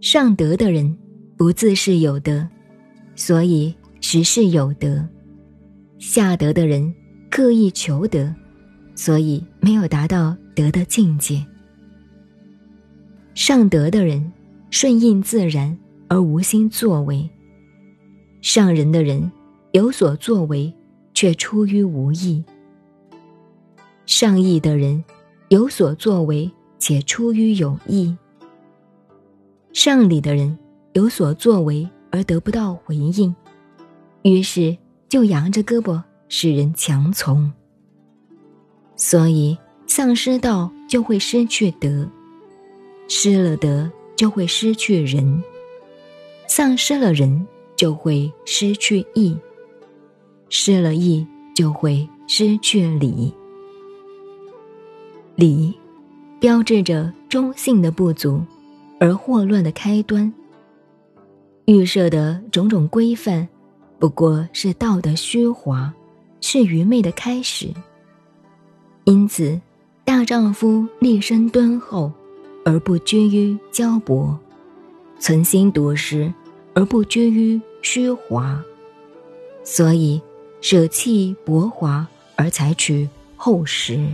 上德的人不自是有德，所以实是有德；下德的人刻意求德，所以没有达到德的境界。上德的人顺应自然而无心作为，上人的人有所作为却出于无意。上义的人有所作为且出于有意。上礼的人有所作为而得不到回应，于是就扬着胳膊使人强从。所以丧失道就会失去德，失了德就会失去人，丧失了人就会失去义，失了义就会失去礼。礼，标志着中性的不足。而祸乱的开端，预设的种种规范，不过是道德虚华，是愚昧的开始。因此，大丈夫立身敦厚，而不拘于骄薄；存心笃实，而不拘于虚华。所以，舍弃薄华，而采取厚实。